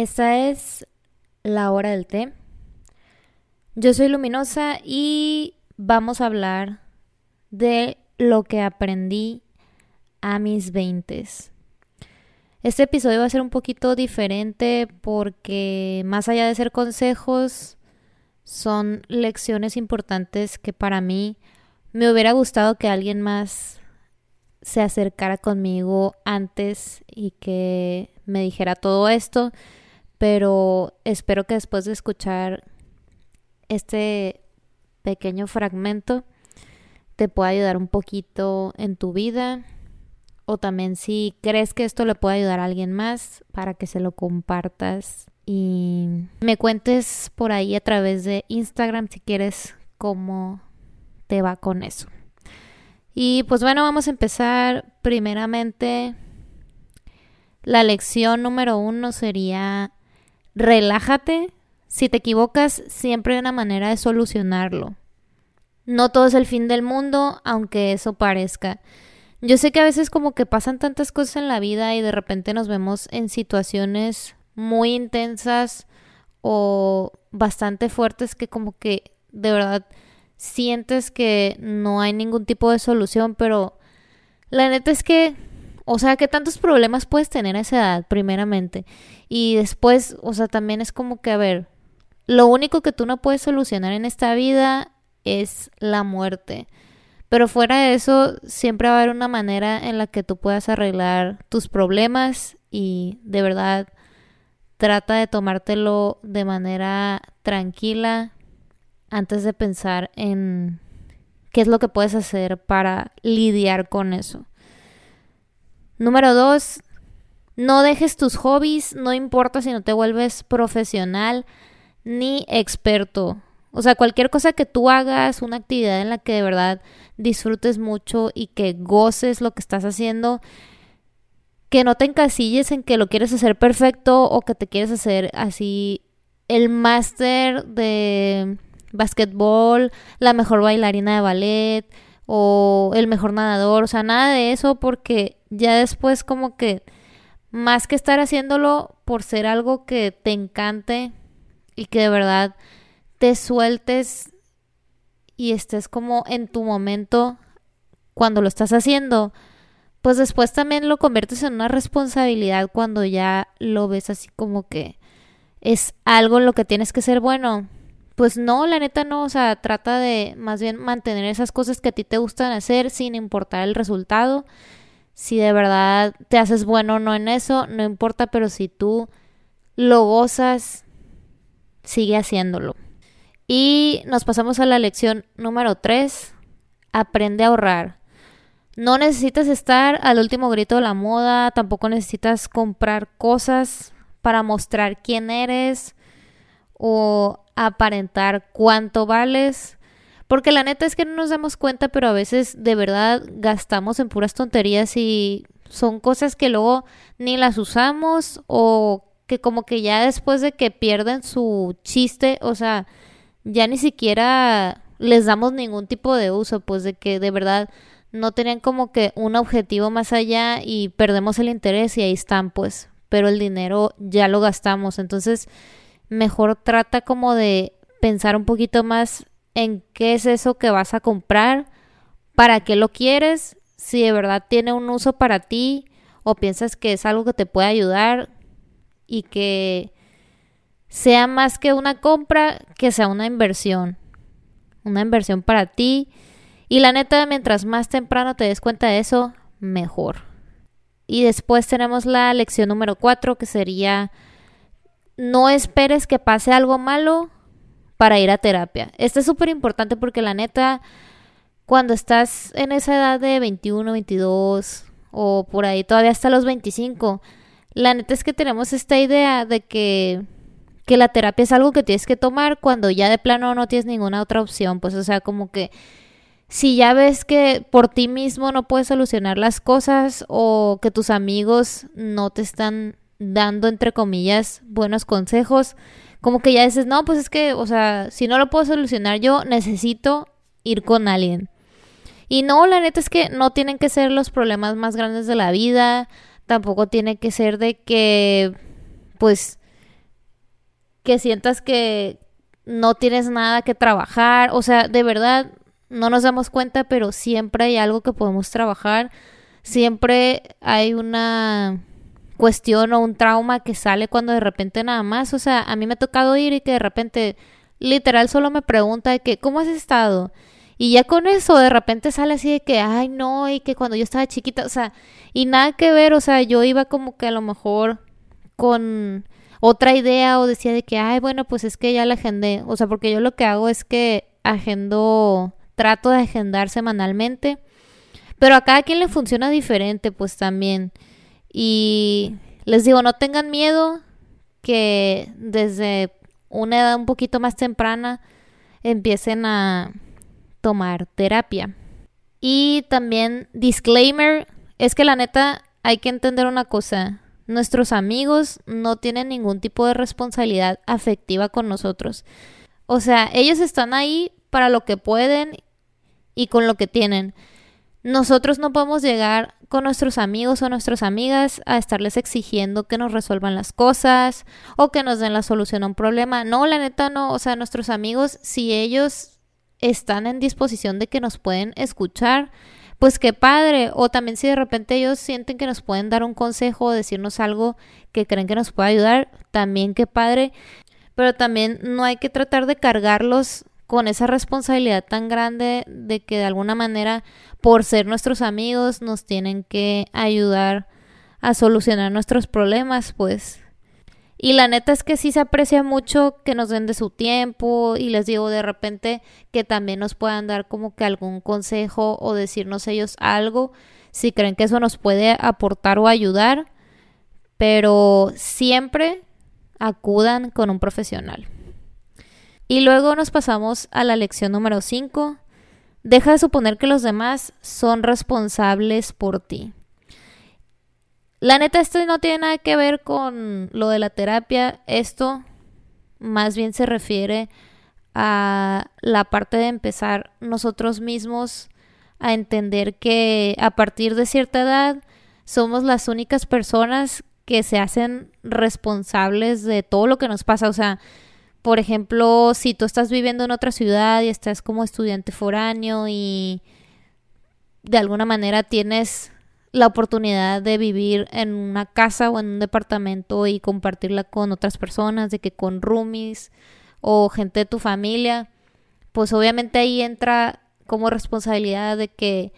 Esta es la hora del té. Yo soy Luminosa y vamos a hablar de lo que aprendí a mis veintes. Este episodio va a ser un poquito diferente porque más allá de ser consejos, son lecciones importantes que para mí me hubiera gustado que alguien más se acercara conmigo antes y que me dijera todo esto, pero espero que después de escuchar este pequeño fragmento te pueda ayudar un poquito en tu vida o también si crees que esto le puede ayudar a alguien más para que se lo compartas y me cuentes por ahí a través de Instagram si quieres cómo te va con eso. Y pues bueno, vamos a empezar primeramente. La lección número uno sería relájate. Si te equivocas, siempre hay una manera de solucionarlo. No todo es el fin del mundo, aunque eso parezca. Yo sé que a veces como que pasan tantas cosas en la vida y de repente nos vemos en situaciones muy intensas o bastante fuertes que como que de verdad sientes que no hay ningún tipo de solución, pero la neta es que, o sea, que tantos problemas puedes tener a esa edad, primeramente. Y después, o sea, también es como que, a ver, lo único que tú no puedes solucionar en esta vida es la muerte. Pero fuera de eso, siempre va a haber una manera en la que tú puedas arreglar tus problemas y de verdad trata de tomártelo de manera tranquila antes de pensar en qué es lo que puedes hacer para lidiar con eso. Número dos, no dejes tus hobbies, no importa si no te vuelves profesional ni experto. O sea, cualquier cosa que tú hagas, una actividad en la que de verdad disfrutes mucho y que goces lo que estás haciendo, que no te encasilles en que lo quieres hacer perfecto o que te quieres hacer así el máster de basquetbol, la mejor bailarina de ballet o el mejor nadador, o sea, nada de eso porque ya después como que más que estar haciéndolo por ser algo que te encante y que de verdad te sueltes y estés como en tu momento cuando lo estás haciendo, pues después también lo conviertes en una responsabilidad cuando ya lo ves así como que es algo en lo que tienes que ser bueno. Pues no, la neta no, o sea, trata de más bien mantener esas cosas que a ti te gustan hacer sin importar el resultado. Si de verdad te haces bueno o no en eso, no importa, pero si tú lo gozas, sigue haciéndolo. Y nos pasamos a la lección número 3. Aprende a ahorrar. No necesitas estar al último grito de la moda, tampoco necesitas comprar cosas para mostrar quién eres o aparentar cuánto vales. Porque la neta es que no nos damos cuenta, pero a veces de verdad gastamos en puras tonterías y son cosas que luego ni las usamos o que como que ya después de que pierden su chiste, o sea, ya ni siquiera les damos ningún tipo de uso, pues de que de verdad no tenían como que un objetivo más allá y perdemos el interés y ahí están, pues, pero el dinero ya lo gastamos, entonces mejor trata como de pensar un poquito más en qué es eso que vas a comprar, para qué lo quieres, si de verdad tiene un uso para ti o piensas que es algo que te puede ayudar y que sea más que una compra, que sea una inversión. Una inversión para ti. Y la neta, mientras más temprano te des cuenta de eso, mejor. Y después tenemos la lección número 4, que sería no esperes que pase algo malo para ir a terapia. Esto es súper importante porque la neta, cuando estás en esa edad de 21, 22 o por ahí todavía hasta los 25, la neta es que tenemos esta idea de que que la terapia es algo que tienes que tomar cuando ya de plano no tienes ninguna otra opción, pues o sea, como que si ya ves que por ti mismo no puedes solucionar las cosas o que tus amigos no te están dando entre comillas buenos consejos, como que ya dices, no, pues es que, o sea, si no lo puedo solucionar yo, necesito ir con alguien. Y no, la neta es que no tienen que ser los problemas más grandes de la vida, tampoco tiene que ser de que, pues, que sientas que no tienes nada que trabajar, o sea, de verdad no nos damos cuenta, pero siempre hay algo que podemos trabajar, siempre hay una cuestión o un trauma que sale cuando de repente nada más, o sea, a mí me ha tocado ir y que de repente literal solo me pregunta de que, ¿cómo has estado? Y ya con eso de repente sale así de que, ay no, y que cuando yo estaba chiquita, o sea, y nada que ver, o sea, yo iba como que a lo mejor con otra idea o decía de que, ay, bueno, pues es que ya la agendé, o sea, porque yo lo que hago es que agendo, trato de agendar semanalmente, pero a cada quien le funciona diferente, pues también. Y les digo, no tengan miedo que desde una edad un poquito más temprana empiecen a tomar terapia. Y también, disclaimer, es que la neta hay que entender una cosa. Nuestros amigos no tienen ningún tipo de responsabilidad afectiva con nosotros. O sea, ellos están ahí para lo que pueden y con lo que tienen. Nosotros no podemos llegar con nuestros amigos o nuestras amigas a estarles exigiendo que nos resuelvan las cosas o que nos den la solución a un problema. No, la neta no. O sea, nuestros amigos, si ellos están en disposición de que nos pueden escuchar, pues qué padre. O también si de repente ellos sienten que nos pueden dar un consejo o decirnos algo que creen que nos puede ayudar, también qué padre. Pero también no hay que tratar de cargarlos con esa responsabilidad tan grande de que de alguna manera, por ser nuestros amigos, nos tienen que ayudar a solucionar nuestros problemas, pues. Y la neta es que sí se aprecia mucho que nos den de su tiempo y les digo de repente que también nos puedan dar como que algún consejo o decirnos ellos algo si creen que eso nos puede aportar o ayudar, pero siempre acudan con un profesional. Y luego nos pasamos a la lección número 5. Deja de suponer que los demás son responsables por ti. La neta, esto no tiene nada que ver con lo de la terapia. Esto más bien se refiere a la parte de empezar nosotros mismos a entender que a partir de cierta edad somos las únicas personas que se hacen responsables de todo lo que nos pasa. O sea, por ejemplo, si tú estás viviendo en otra ciudad y estás como estudiante foráneo y de alguna manera tienes la oportunidad de vivir en una casa o en un departamento y compartirla con otras personas, de que con roomies o gente de tu familia, pues obviamente ahí entra como responsabilidad de que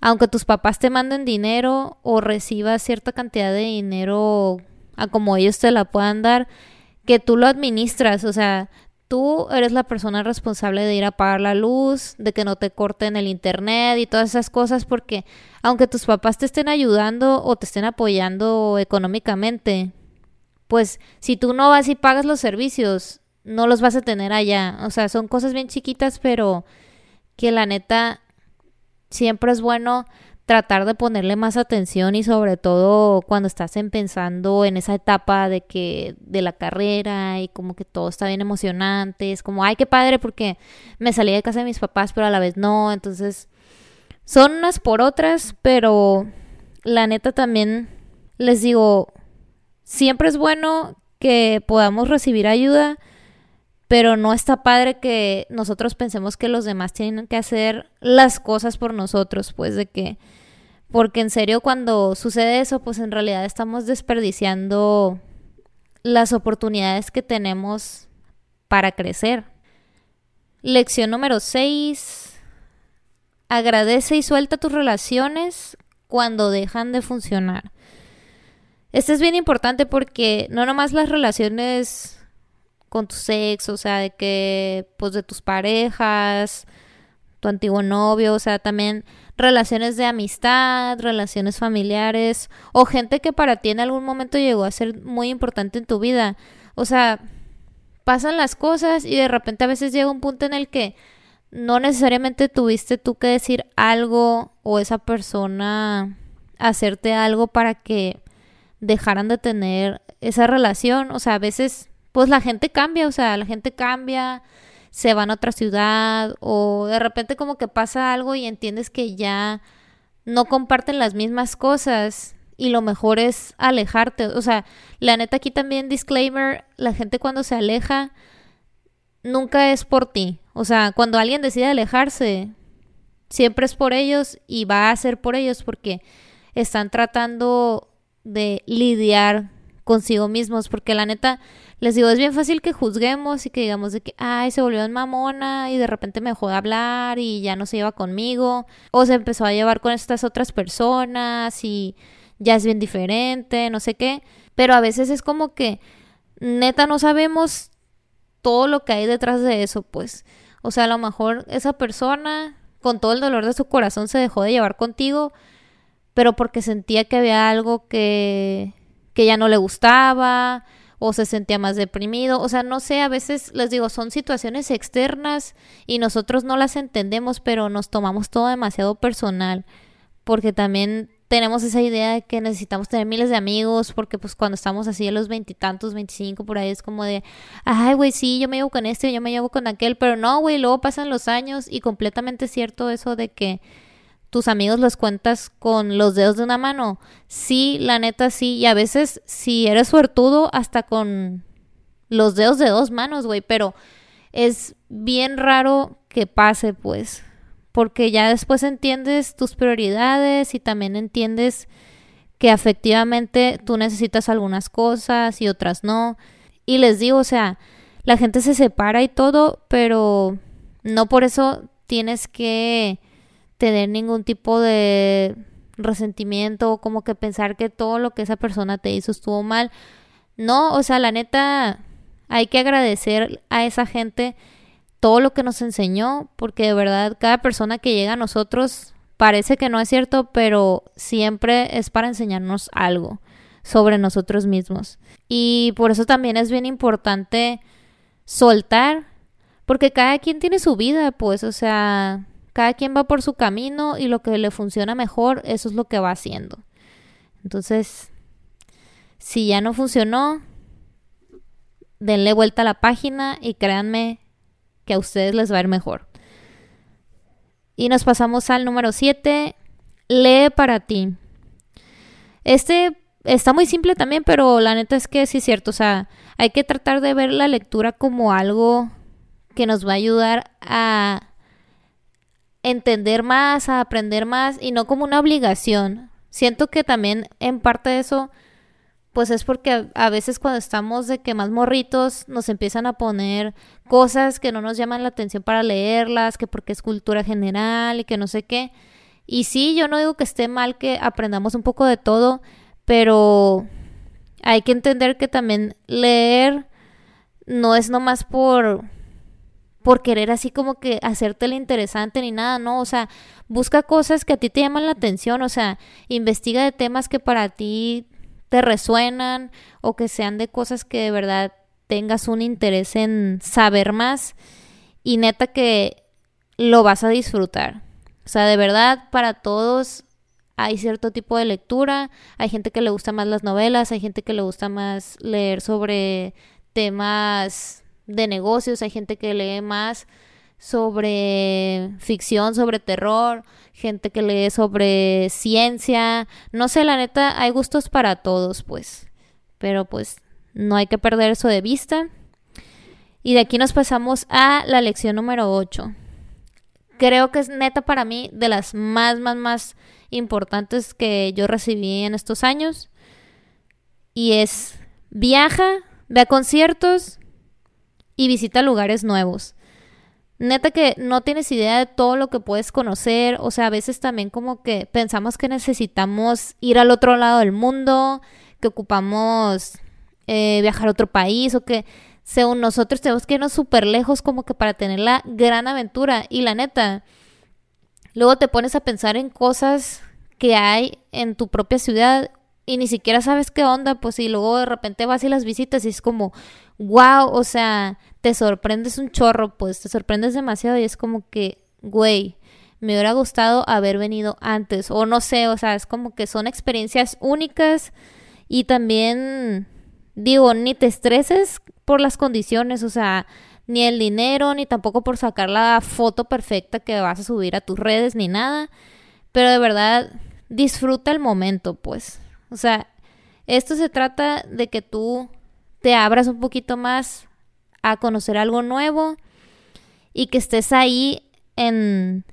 aunque tus papás te manden dinero o recibas cierta cantidad de dinero a como ellos te la puedan dar, que tú lo administras, o sea, tú eres la persona responsable de ir a pagar la luz, de que no te corten el internet y todas esas cosas, porque aunque tus papás te estén ayudando o te estén apoyando económicamente, pues si tú no vas y pagas los servicios, no los vas a tener allá. O sea, son cosas bien chiquitas, pero que la neta siempre es bueno tratar de ponerle más atención y sobre todo cuando estás pensando en esa etapa de que de la carrera y como que todo está bien emocionante, es como, ay, qué padre porque me salí de casa de mis papás, pero a la vez no, entonces son unas por otras, pero la neta también les digo, siempre es bueno que podamos recibir ayuda, pero no está padre que nosotros pensemos que los demás tienen que hacer las cosas por nosotros, pues de que, porque en serio cuando sucede eso, pues en realidad estamos desperdiciando las oportunidades que tenemos para crecer. Lección número 6. Agradece y suelta tus relaciones cuando dejan de funcionar. Esto es bien importante porque no nomás las relaciones con tu sexo, o sea, de que, pues de tus parejas, tu antiguo novio, o sea, también relaciones de amistad, relaciones familiares, o gente que para ti en algún momento llegó a ser muy importante en tu vida. O sea, pasan las cosas y de repente a veces llega un punto en el que no necesariamente tuviste tú que decir algo o esa persona hacerte algo para que dejaran de tener esa relación. O sea, a veces pues la gente cambia, o sea, la gente cambia, se van a otra ciudad o de repente como que pasa algo y entiendes que ya no comparten las mismas cosas y lo mejor es alejarte. O sea, la neta aquí también disclaimer, la gente cuando se aleja nunca es por ti. O sea, cuando alguien decide alejarse, siempre es por ellos y va a ser por ellos porque están tratando de lidiar consigo mismos, porque la neta, les digo, es bien fácil que juzguemos y que digamos de que, ay, se volvió en mamona y de repente me dejó de hablar y ya no se lleva conmigo, o se empezó a llevar con estas otras personas y ya es bien diferente, no sé qué, pero a veces es como que neta no sabemos todo lo que hay detrás de eso, pues, o sea, a lo mejor esa persona con todo el dolor de su corazón se dejó de llevar contigo, pero porque sentía que había algo que que ya no le gustaba o se sentía más deprimido. O sea, no sé, a veces les digo, son situaciones externas y nosotros no las entendemos, pero nos tomamos todo demasiado personal. Porque también tenemos esa idea de que necesitamos tener miles de amigos, porque pues cuando estamos así a los veintitantos, veinticinco, por ahí es como de, ay, güey, sí, yo me llevo con este, yo me llevo con aquel, pero no, güey, luego pasan los años y completamente cierto eso de que tus amigos los cuentas con los dedos de una mano. Sí, la neta sí. Y a veces, si eres suertudo, hasta con los dedos de dos manos, güey. Pero es bien raro que pase, pues. Porque ya después entiendes tus prioridades y también entiendes que efectivamente tú necesitas algunas cosas y otras no. Y les digo, o sea, la gente se separa y todo, pero no por eso tienes que tener ningún tipo de resentimiento o como que pensar que todo lo que esa persona te hizo estuvo mal. No, o sea, la neta, hay que agradecer a esa gente todo lo que nos enseñó, porque de verdad cada persona que llega a nosotros parece que no es cierto, pero siempre es para enseñarnos algo sobre nosotros mismos. Y por eso también es bien importante soltar, porque cada quien tiene su vida, pues, o sea, cada quien va por su camino y lo que le funciona mejor, eso es lo que va haciendo. Entonces, si ya no funcionó, denle vuelta a la página y créanme que a ustedes les va a ir mejor. Y nos pasamos al número 7. Lee para ti. Este está muy simple también, pero la neta es que sí es cierto. O sea, hay que tratar de ver la lectura como algo que nos va a ayudar a entender más, a aprender más y no como una obligación. Siento que también en parte de eso, pues es porque a, veces cuando estamos de que más morritos nos empiezan a poner cosas que no nos llaman la atención para leerlas, que porque es cultura general y que no sé qué. Y sí, yo no digo que esté mal que aprendamos un poco de todo, pero hay que entender que también leer no es nomás por por querer así como que hacértela interesante ni nada, ¿no? O sea, busca cosas que a ti te llaman la atención, o sea, investiga de temas que para ti te resuenan o que sean de cosas que de verdad tengas un interés en saber más y neta que lo vas a disfrutar. O sea, de verdad, para todos hay cierto tipo de lectura. Hay gente que le gusta más las novelas, hay gente que le gusta más leer sobre temas de negocios, hay gente que lee más sobre ficción, sobre terror, gente que lee sobre ciencia, no sé, la neta, hay gustos para todos, pues, pero pues no hay que perder eso de vista. Y de aquí nos pasamos a la lección número 8. Creo que es neta para mí de las más, más, más importantes que yo recibí en estos años. Y es viaja, ve a conciertos, y visita lugares nuevos. Neta que no tienes idea de todo lo que puedes conocer, o sea, a veces también como que pensamos que necesitamos ir al otro lado del mundo, que ocupamos eh, viajar a otro país o que según nosotros tenemos que irnos súper lejos como que para tener la gran aventura. Y la neta, luego te pones a pensar en cosas que hay en tu propia ciudad y ni siquiera sabes qué onda, pues y luego de repente vas y las visitas y es como, wow, o sea, te sorprendes un chorro, pues te sorprendes demasiado y es como que, güey, me hubiera gustado haber venido antes o no sé, o sea, es como que son experiencias únicas y también digo, ni te estreses por las condiciones, o sea, ni el dinero, ni tampoco por sacar la foto perfecta que vas a subir a tus redes, ni nada, pero de verdad disfruta el momento, pues. O sea, esto se trata de que tú te abras un poquito más a conocer algo nuevo y que estés ahí en,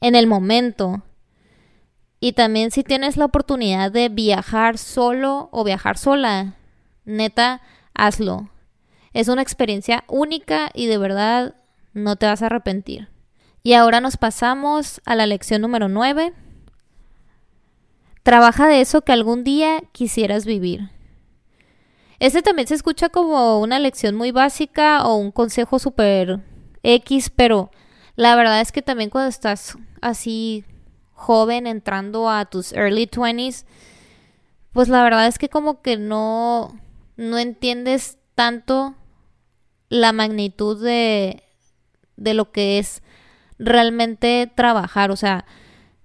en el momento. Y también si tienes la oportunidad de viajar solo o viajar sola, neta, hazlo. Es una experiencia única y de verdad no te vas a arrepentir. Y ahora nos pasamos a la lección número 9. Trabaja de eso que algún día quisieras vivir. Este también se escucha como una lección muy básica o un consejo súper X, pero la verdad es que también cuando estás así joven entrando a tus early 20s, pues la verdad es que como que no, no entiendes tanto la magnitud de, de lo que es realmente trabajar. O sea,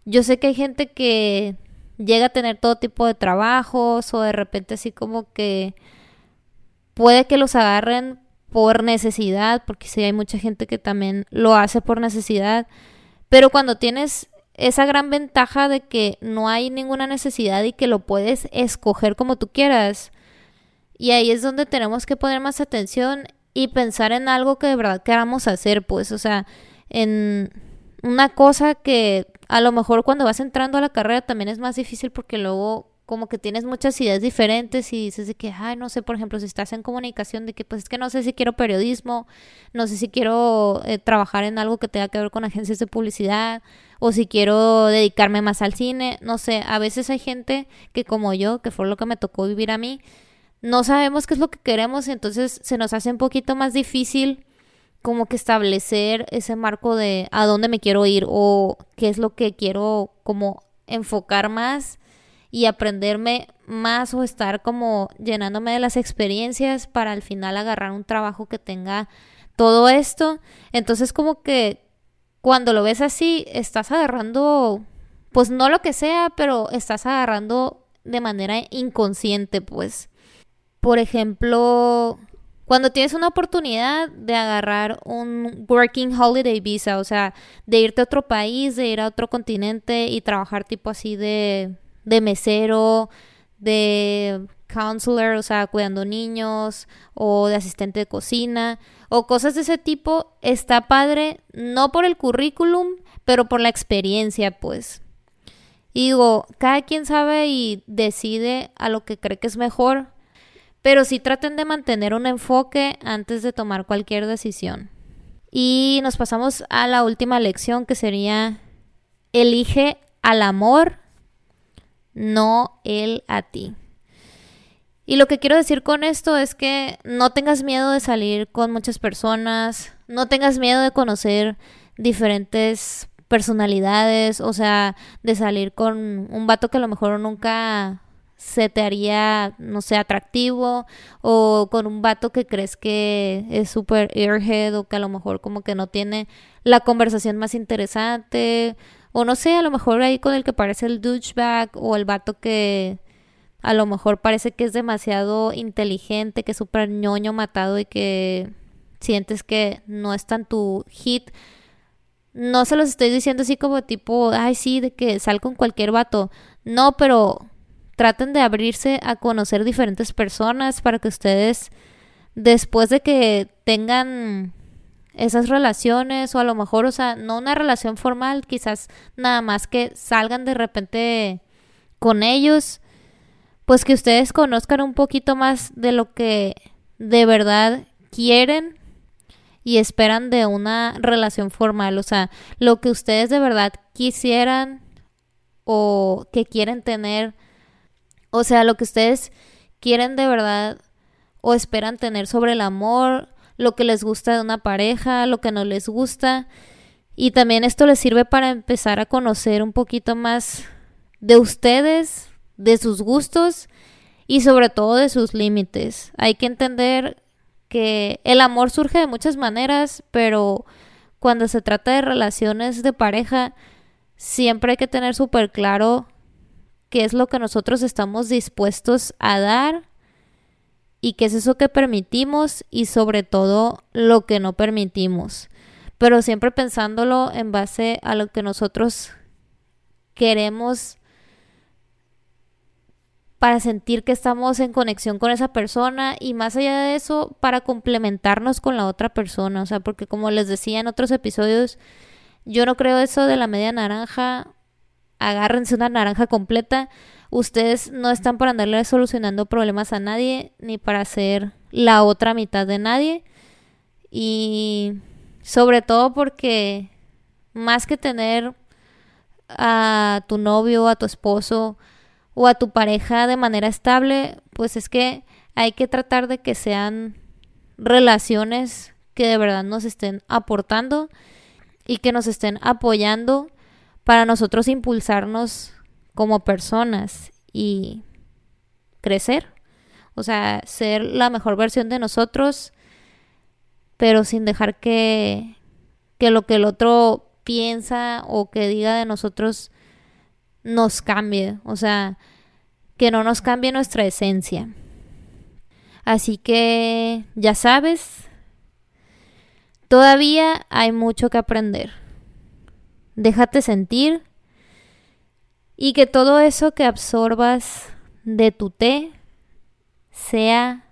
yo sé que hay gente que llega a tener todo tipo de trabajos o de repente así como que puede que los agarren por necesidad, porque sí hay mucha gente que también lo hace por necesidad, pero cuando tienes esa gran ventaja de que no hay ninguna necesidad y que lo puedes escoger como tú quieras. Y ahí es donde tenemos que poner más atención y pensar en algo que de verdad queramos hacer, pues, o sea, en una cosa que a lo mejor cuando vas entrando a la carrera también es más difícil porque luego como que tienes muchas ideas diferentes y dices de que, ay, no sé, por ejemplo, si estás en comunicación, de que pues es que no sé si quiero periodismo, no sé si quiero eh, trabajar en algo que tenga que ver con agencias de publicidad o si quiero dedicarme más al cine, no sé, a veces hay gente que como yo, que fue lo que me tocó vivir a mí, no sabemos qué es lo que queremos y entonces se nos hace un poquito más difícil como que establecer ese marco de a dónde me quiero ir o qué es lo que quiero como enfocar más y aprenderme más o estar como llenándome de las experiencias para al final agarrar un trabajo que tenga todo esto. Entonces como que cuando lo ves así, estás agarrando, pues no lo que sea, pero estás agarrando de manera inconsciente, pues. Por ejemplo, cuando tienes una oportunidad de agarrar un working holiday visa, o sea, de irte a otro país, de ir a otro continente y trabajar tipo así de de mesero, de counselor, o sea, cuidando niños, o de asistente de cocina, o cosas de ese tipo, está padre, no por el currículum, pero por la experiencia, pues. Y digo, cada quien sabe y decide a lo que cree que es mejor, pero sí traten de mantener un enfoque antes de tomar cualquier decisión. Y nos pasamos a la última lección que sería, elige al amor no él a ti. Y lo que quiero decir con esto es que no tengas miedo de salir con muchas personas, no tengas miedo de conocer diferentes personalidades, o sea, de salir con un vato que a lo mejor nunca se te haría, no sé, atractivo, o con un vato que crees que es súper airhead, o que a lo mejor como que no tiene la conversación más interesante, o no sé, a lo mejor ahí con el que parece el douchebag o el vato que a lo mejor parece que es demasiado inteligente, que es súper ñoño matado y que sientes que no es tan tu hit. No se los estoy diciendo así como tipo, ay sí, de que sal con cualquier vato. No, pero traten de abrirse a conocer diferentes personas para que ustedes, después de que tengan esas relaciones o a lo mejor, o sea, no una relación formal, quizás nada más que salgan de repente con ellos, pues que ustedes conozcan un poquito más de lo que de verdad quieren y esperan de una relación formal, o sea, lo que ustedes de verdad quisieran o que quieren tener, o sea, lo que ustedes quieren de verdad o esperan tener sobre el amor, lo que les gusta de una pareja, lo que no les gusta. Y también esto les sirve para empezar a conocer un poquito más de ustedes, de sus gustos y sobre todo de sus límites. Hay que entender que el amor surge de muchas maneras, pero cuando se trata de relaciones de pareja, siempre hay que tener súper claro qué es lo que nosotros estamos dispuestos a dar y qué es eso que permitimos y sobre todo lo que no permitimos. Pero siempre pensándolo en base a lo que nosotros queremos para sentir que estamos en conexión con esa persona y más allá de eso, para complementarnos con la otra persona. O sea, porque como les decía en otros episodios, yo no creo eso de la media naranja. Agárrense una naranja completa. Ustedes no están para andarle solucionando problemas a nadie, ni para ser la otra mitad de nadie. Y sobre todo porque más que tener a tu novio, a tu esposo o a tu pareja de manera estable, pues es que hay que tratar de que sean relaciones que de verdad nos estén aportando y que nos estén apoyando para nosotros impulsarnos como personas y crecer. O sea, ser la mejor versión de nosotros, pero sin dejar que, que lo que el otro piensa o que diga de nosotros nos cambie. O sea, que no nos cambie nuestra esencia. Así que, ya sabes, todavía hay mucho que aprender. Déjate sentir y que todo eso que absorbas de tu té sea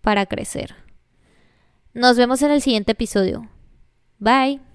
para crecer. Nos vemos en el siguiente episodio. Bye.